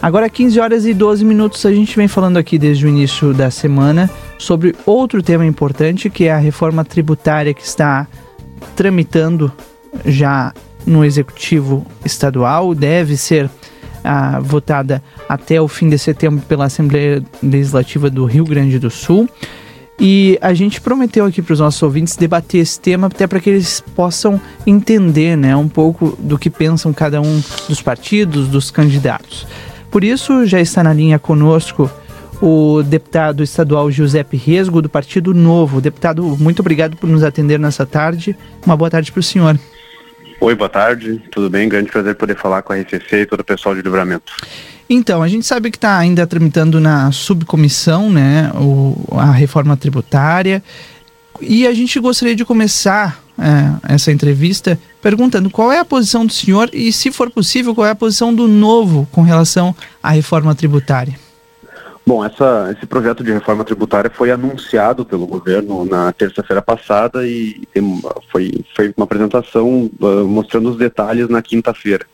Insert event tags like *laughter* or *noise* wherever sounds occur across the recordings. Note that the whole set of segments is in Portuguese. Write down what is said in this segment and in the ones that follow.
Agora 15 horas e 12 minutos, a gente vem falando aqui desde o início da semana sobre outro tema importante que é a reforma tributária que está tramitando já no executivo estadual, deve ser ah, votada até o fim de setembro pela Assembleia Legislativa do Rio Grande do Sul. E a gente prometeu aqui para os nossos ouvintes debater esse tema até para que eles possam entender né, um pouco do que pensam cada um dos partidos, dos candidatos. Por isso, já está na linha conosco o deputado estadual Giuseppe Resgo, do Partido Novo. Deputado, muito obrigado por nos atender nessa tarde. Uma boa tarde para o senhor. Oi, boa tarde. Tudo bem? Grande prazer poder falar com a RCC e todo o pessoal de livramento. Então, a gente sabe que está ainda tramitando na subcomissão, né, o, a reforma tributária. E a gente gostaria de começar é, essa entrevista perguntando qual é a posição do senhor e, se for possível, qual é a posição do novo com relação à reforma tributária. Bom, essa, esse projeto de reforma tributária foi anunciado pelo governo na terça-feira passada e foi, foi uma apresentação uh, mostrando os detalhes na quinta-feira.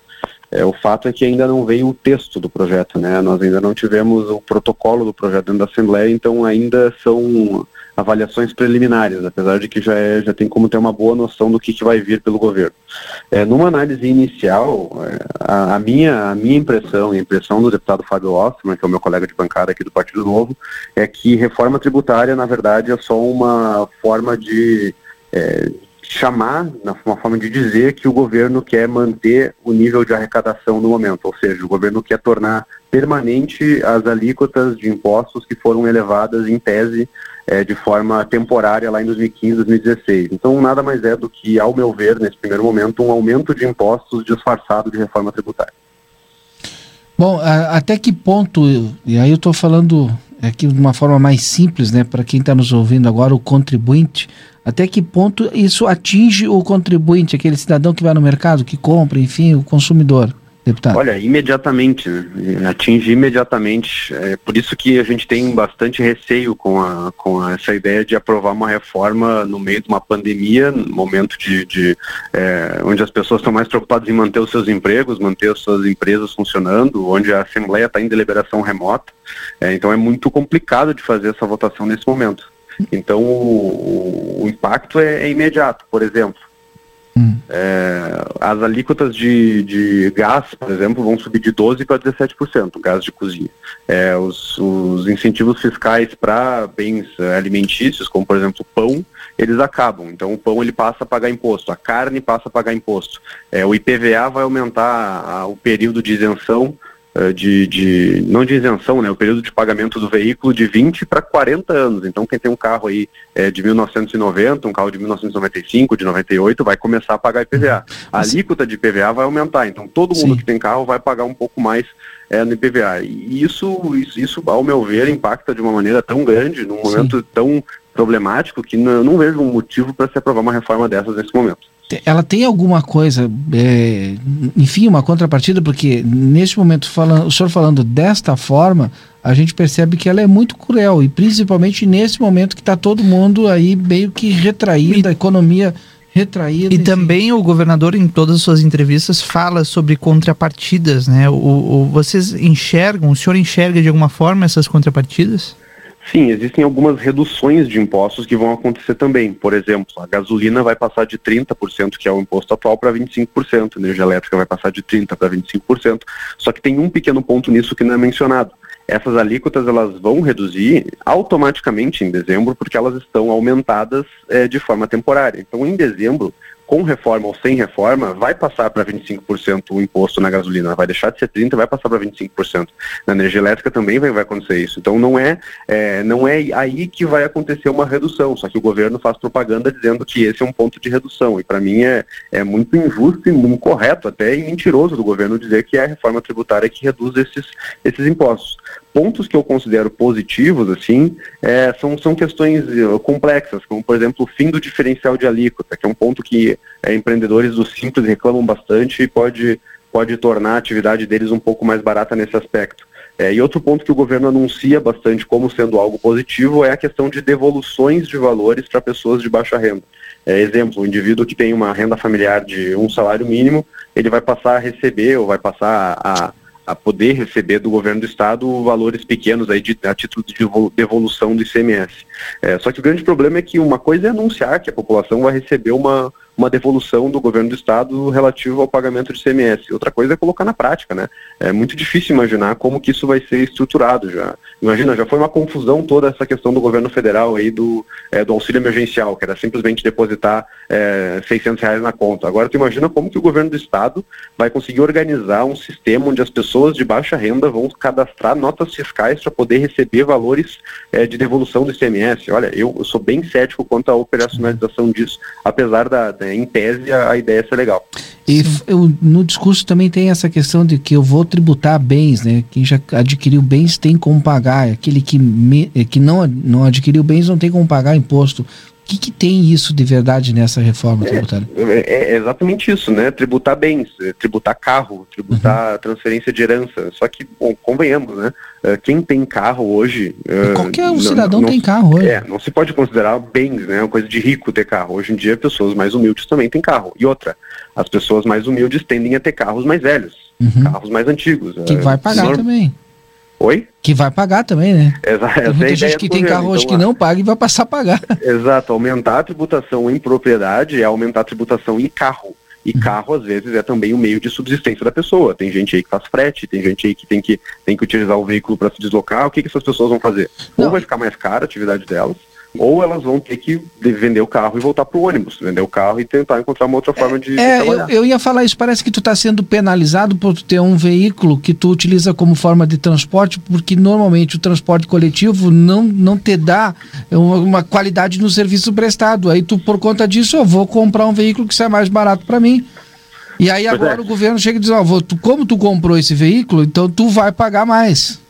É, o fato é que ainda não veio o texto do projeto, né? Nós ainda não tivemos o protocolo do projeto dentro da Assembleia, então ainda são avaliações preliminares, apesar de que já, é, já tem como ter uma boa noção do que, que vai vir pelo governo. É, numa análise inicial, é, a, a, minha, a minha impressão, a impressão do deputado Fábio Osterman, que é o meu colega de bancada aqui do Partido Novo, é que reforma tributária, na verdade, é só uma forma de é, chamar, uma forma de dizer que o governo quer manter o nível de arrecadação no momento, ou seja, o governo quer tornar permanente as alíquotas de impostos que foram elevadas em tese é, de forma temporária lá em 2015, 2016. Então, nada mais é do que, ao meu ver, nesse primeiro momento, um aumento de impostos disfarçado de reforma tributária. Bom, a, até que ponto, e aí eu estou falando aqui de uma forma mais simples, né, para quem está nos ouvindo agora, o contribuinte, até que ponto isso atinge o contribuinte, aquele cidadão que vai no mercado, que compra, enfim, o consumidor? Deputado? Olha, imediatamente, né? atinge imediatamente. É por isso que a gente tem bastante receio com, a, com essa ideia de aprovar uma reforma no meio de uma pandemia, no momento de, de é, onde as pessoas estão mais preocupadas em manter os seus empregos, manter as suas empresas funcionando, onde a Assembleia está em deliberação remota. É, então é muito complicado de fazer essa votação nesse momento. Então o, o impacto é, é imediato. Por exemplo, É, as alíquotas de, de gás, por exemplo, vão subir de 12% para 17%, gás de cozinha. É, os, os, incentivos fiscais para bens é, alimentícios, como por exemplo pão, eles acabam. Então o pão ele passa a pagar imposto, a carne passa a pagar imposto. É, o IPVA vai aumentar a, o período de isenção de, de, não de isenção, né, o período de pagamento do veículo de 20 para 40 anos. Então, quem tem um carro aí é, de 1990, um carro de 1995, de 98, vai começar a pagar IPVA. A alíquota de IPVA vai aumentar. Então, todo mundo Sim. que tem carro vai pagar um pouco mais é, no IPVA. E isso, isso, isso, ao meu ver, impacta de uma maneira tão grande, num momento Sim. tão problemático, que não, não vejo um motivo para se aprovar uma reforma dessas nesse momento ela tem alguma coisa, é, enfim, uma contrapartida, porque neste momento, falando, o senhor falando desta forma, a gente percebe que ela é muito cruel, e principalmente nesse momento que está todo mundo aí meio que retraído, a economia retraída. E enfim. também o governador, em todas as suas entrevistas, fala sobre contrapartidas, né? O, o, vocês enxergam, o senhor enxerga de alguma forma essas contrapartidas? Sim, existem algumas reduções de impostos que vão acontecer também. Por exemplo, a gasolina vai passar de 30%, que é o imposto atual, para 25%. A energia elétrica vai passar de 30% para 25%. Só que tem um pequeno ponto nisso que não é mencionado. Essas alíquotas elas vão reduzir automaticamente em dezembro, porque elas estão aumentadas é, de forma temporária. Então, em dezembro, com reforma ou sem reforma, vai passar para 25% o imposto na gasolina, vai deixar de ser 30% vai passar para 25%. Na energia elétrica também vai, vai acontecer isso. Então não é, é, não é aí que vai acontecer uma redução, só que o governo faz propaganda dizendo que esse é um ponto de redução. E para mim é, é muito injusto e incorreto até e mentiroso do governo dizer que é a reforma tributária que reduz esses, esses impostos pontos que eu considero positivos, assim, é, são, são questões uh, complexas, como, por exemplo, o fim do diferencial de alíquota, que é um ponto que é, empreendedores do Simples reclamam bastante e pode, pode tornar a atividade deles um pouco mais barata nesse aspecto. É, e outro ponto que o governo anuncia bastante como sendo algo positivo é a questão de devoluções de valores para pessoas de baixa renda. É, exemplo, o indivíduo que tem uma renda familiar de um salário mínimo, ele vai passar a receber ou vai passar a, a poder receber do governo do estado valores pequenos aí de, a título de devolução do ICMS. É, só que o grande problema é que uma coisa é anunciar que a população vai receber uma, uma devolução do governo do estado relativo ao pagamento de ICMS. Outra coisa é colocar na prática, né? É muito difícil imaginar como que isso vai ser estruturado já. Imagina, já foi uma confusão toda essa questão do governo federal aí do, é, do auxílio emergencial, que era simplesmente depositar é, 600 reais na conta. Agora tu imagina como que o governo do estado vai conseguir organizar um sistema onde as pessoas de baixa renda vão cadastrar notas fiscais para poder receber valores é, de devolução do ICMS. Olha, eu, eu, sou bem cético quanto à operacionalização disso, apesar da, da em tese, a, a ideia ser legal. E eu, no discurso também tem essa questão de que eu vou tributar bens, né? Quem já adquiriu bens tem como pagar. Aquele que, me, que não, não adquiriu bens não tem como pagar imposto. O que, que, tem isso de verdade nessa reforma tributária? É, é, é exatamente isso, né? Tributar bens, é, tributar carro, tributar uhum. transferência de herança. Só que, bom, convenhamos, né? É, quem tem carro hoje. Qualquer um cidadão não, tem carro hoje. É, não se pode considerar bens, né? Uma coisa de rico ter carro. Hoje em dia, pessoas mais humildes também têm carro. E outra, as pessoas mais humildes tendem a ter carros mais velhos, uhum. carros mais antigos. Que vai pagar também. Oi? Que vai pagar também, né? Exato. Tem muita gente que tem carro hoje então, que não paga e vai passar a pagar. *laughs* Exato. Aumentar a tributação em propriedade é aumentar a tributação em carro. E uhum. carro, às vezes, é também o meio de subsistência da pessoa. Tem gente aí que faz frete, tem gente aí que tem que, tem que utilizar o veículo para se deslocar. O que, que essas pessoas vão fazer? Não. Ou vai ficar mais cara a atividade delas, ou elas vão ter que vender o carro e voltar para o ônibus, vender o carro e tentar encontrar uma outra forma de, é, de. Eu, eu, ia falar isso, parece que tu está sendo penalizado por ter um veículo que tu utiliza como forma de transporte, porque normalmente o transporte coletivo não, não te dá uma, uma qualidade no serviço prestado. Aí tu, por conta disso, eu vou comprar um veículo que seja mais barato para mim. E aí pois agora é. o governo chega e diz, ó, tu, como tu comprou esse veículo, então tu vai pagar mais.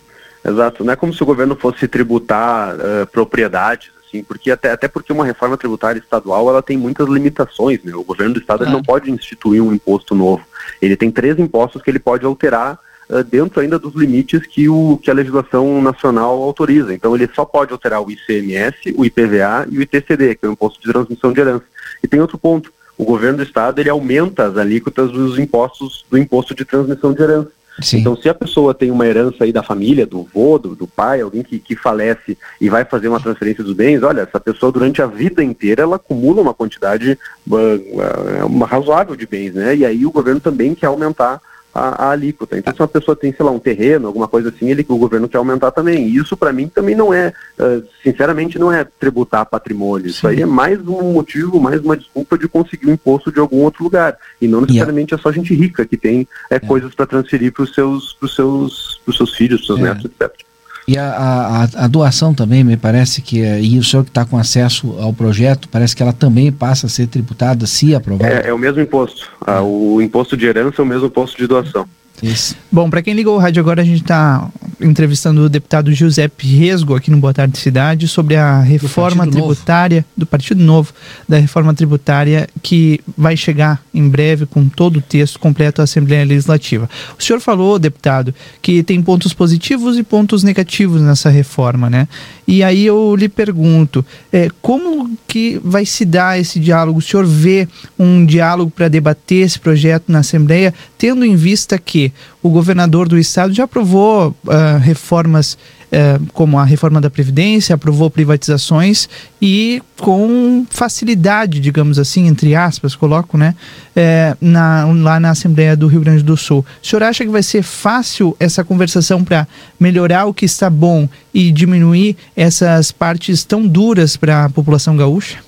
Exato, não é como se o governo fosse tributar uh, propriedades assim, porque até, até porque uma reforma tributária estadual ela tem muitas limitações, né? O governo do estado não pode instituir um imposto novo. Ele tem três impostos que ele pode alterar uh, dentro ainda dos limites que, o, que a legislação nacional autoriza. Então ele só pode alterar o ICMS, o IPVA e o ITCD, que é o imposto de transmissão de herança. E tem outro ponto, o governo do estado ele aumenta as alíquotas dos impostos do imposto de transmissão de herança. Sim. Então, se a pessoa tem uma herança aí da família, do vô, do, do pai, alguém que, que falece e vai fazer uma transferência dos bens, olha, essa pessoa durante a vida inteira ela acumula uma quantidade uh, uh, razoável de bens, né? E aí o governo também quer aumentar a, a, alíquota. Então, se uma pessoa tem, sei lá, um terreno, alguma coisa assim, ele, o governo quer aumentar também. E isso, para mim, também não é, uh, sinceramente, não é tributar patrimônio. Sim. Isso aí é mais um motivo, mais uma desculpa de conseguir um imposto de algum outro lugar. E não necessariamente yeah. é só gente rica que tem é, yeah. coisas para transferir para os seus, seus, seus filhos, seus yeah. netos, etc. E a, a, a, doação também, me parece que, é, e o senhor que está com acesso ao projeto, parece que ela também passa a ser tributada se aprovada? É, é o mesmo imposto. Ah, o imposto de herança é o mesmo imposto de doação. Isso. Bom, para quem ligou o rádio agora, a gente está entrevistando o deputado Giuseppe Resgo aqui no Boa Tarde Cidade sobre a reforma do tributária Novo. do Partido Novo, da reforma tributária que vai chegar em breve com todo o texto completo à Assembleia Legislativa. O senhor falou, deputado, que tem pontos positivos e pontos negativos nessa reforma, né? E aí eu lhe pergunto, é, como que vai se dar esse diálogo? O senhor vê um diálogo para debater esse projeto na Assembleia, tendo em vista que o governador do estado já aprovou uh, reformas uh, como a reforma da Previdência, aprovou privatizações e com facilidade, digamos assim, entre aspas, coloco, né, uh, na, lá na Assembleia do Rio Grande do Sul. O senhor acha que vai ser fácil essa conversação para melhorar o que está bom e diminuir essas partes tão duras para a população gaúcha?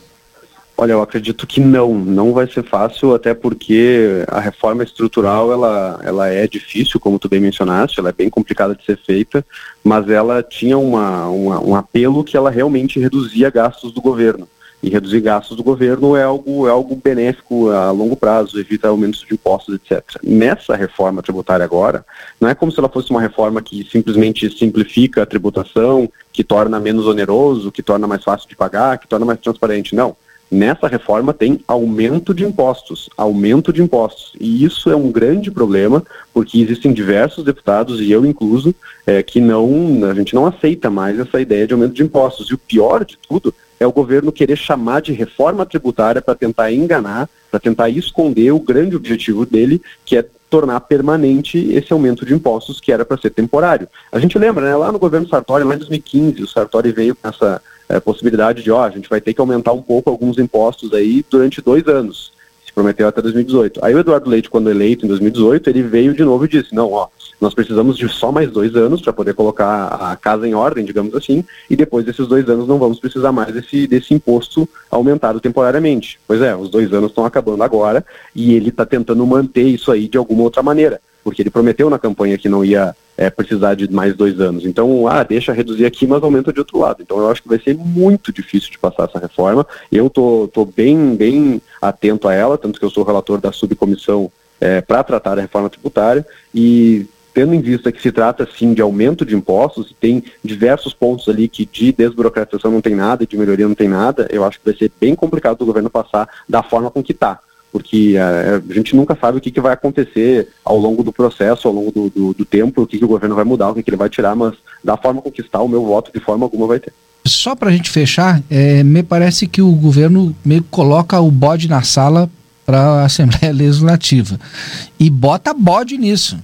Olha, eu acredito que não, não vai ser fácil, até porque a reforma estrutural ela, ela é difícil, como tu bem mencionaste, ela é bem complicada de ser feita, mas ela tinha uma, uma, um apelo que ela realmente reduzia gastos do governo. E reduzir gastos do governo é algo, é algo benéfico a longo prazo, evita aumentos de impostos, etc. Nessa reforma tributária agora, não é como se ela fosse uma reforma que simplesmente simplifica a tributação, que torna menos oneroso, que torna mais fácil de pagar, que torna mais transparente. Não Nessa reforma tem aumento de impostos, aumento de impostos. E isso é um grande problema, porque existem diversos deputados, e eu incluso, é, que não, a gente não aceita mais essa ideia de aumento de impostos. E o pior de tudo é o governo querer chamar de reforma tributária para tentar enganar, para tentar esconder o grande objetivo dele, que é tornar permanente esse aumento de impostos que era para ser temporário. A gente lembra, né, lá no governo Sartori, lá em 2015, o Sartori veio com essa é, possibilidade de, ó, a gente vai ter que aumentar um pouco alguns impostos aí durante dois anos. Prometeu até 2018. Aí o Eduardo Leite, quando eleito em 2018, ele veio de novo e disse, não, ó, nós precisamos de só mais dois anos para poder colocar a casa em ordem, digamos assim, e depois desses dois anos não vamos precisar mais desse, desse imposto aumentado temporariamente. Pois é, os dois anos estão acabando agora e ele está tentando manter isso aí de alguma outra maneira, porque ele prometeu na campanha que não ia é, precisar de mais dois anos. Então, ah, deixa reduzir aqui, mas aumenta de outro lado. Então, eu acho que vai ser muito difícil de passar essa reforma. Eu tô, tô bem, bem atento a ela, tanto que eu sou relator da subcomissão é, para tratar a reforma tributária e tendo em vista que se trata sim de aumento de impostos, e tem diversos pontos ali que de desburocratização não tem nada de melhoria não tem nada, eu acho que vai ser bem complicado do governo passar da forma com que está. Porque é, a gente nunca sabe o que, que vai acontecer ao longo do processo, ao longo do, do, do tempo, o que, que o governo vai mudar, o que, que ele vai tirar, mas da forma está, o meu voto de forma alguma vai ter. Só para a gente fechar, é, me parece que o governo meio coloca o bode na sala para a Assembleia *laughs* Legislativa e bota bode nisso.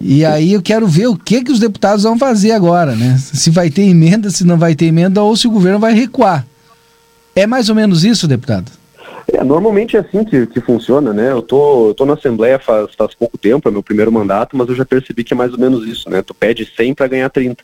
E aí eu quero ver o que, que os deputados vão fazer agora, né? Se vai ter emenda, se não vai ter emenda, ou se o governo vai recuar. É mais ou menos isso, deputado? É, normalmente é assim que, que funciona, né? Eu tô, eu tô na Assembleia faz, faz pouco tempo, é meu primeiro mandato, mas eu já percebi que é mais ou menos isso, né? Tu pede 100 para ganhar 30.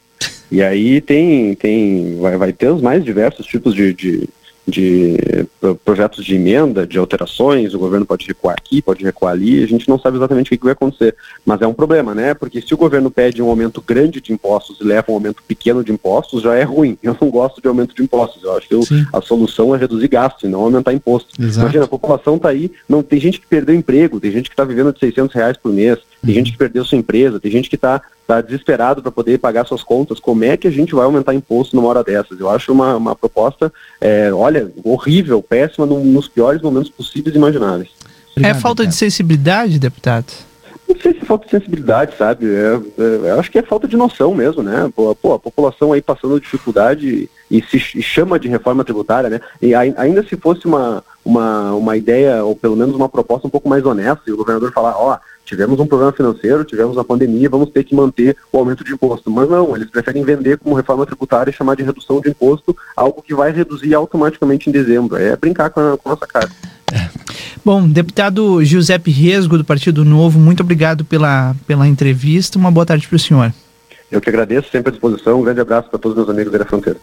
E aí tem, tem vai, vai ter os mais diversos tipos de, de de projetos de emenda, de alterações, o governo pode recuar aqui, pode recuar ali, a gente não sabe exatamente o que vai acontecer. Mas é um problema, né? Porque se o governo pede um aumento grande de impostos e leva um aumento pequeno de impostos, já é ruim. Eu não gosto de aumento de impostos. Eu acho que eu, a solução é reduzir gasto e não aumentar imposto. Exato. Imagina, a população está aí, não tem gente que perdeu emprego, tem gente que está vivendo de 600 reais por mês, tem gente que perdeu sua empresa, tem gente que está tá desesperado para poder pagar suas contas. Como é que a gente vai aumentar imposto numa hora dessas? Eu acho uma, uma proposta, é, olha, horrível, péssima, no, nos piores momentos possíveis e imagináveis. Obrigado, é falta cara. de sensibilidade, deputado? Não sei se é falta de sensibilidade, sabe? É, é, eu acho que é falta de noção mesmo, né? Pô, pô, a população aí passando dificuldade e se chama de reforma tributária, né? E ainda se fosse uma, uma, uma ideia, ou pelo menos uma proposta um pouco mais honesta, e o governador falar, ó, oh, tivemos um problema financeiro, tivemos uma pandemia, vamos ter que manter o aumento de imposto. Mas não, eles preferem vender como reforma tributária e chamar de redução de imposto, algo que vai reduzir automaticamente em dezembro. É brincar com a, com a nossa cara. É. Bom, deputado Giuseppe Resgo, do Partido Novo, muito obrigado pela, pela entrevista. Uma boa tarde para o senhor. Eu que agradeço, sempre à disposição. Um grande abraço para todos os meus amigos da Fronteira.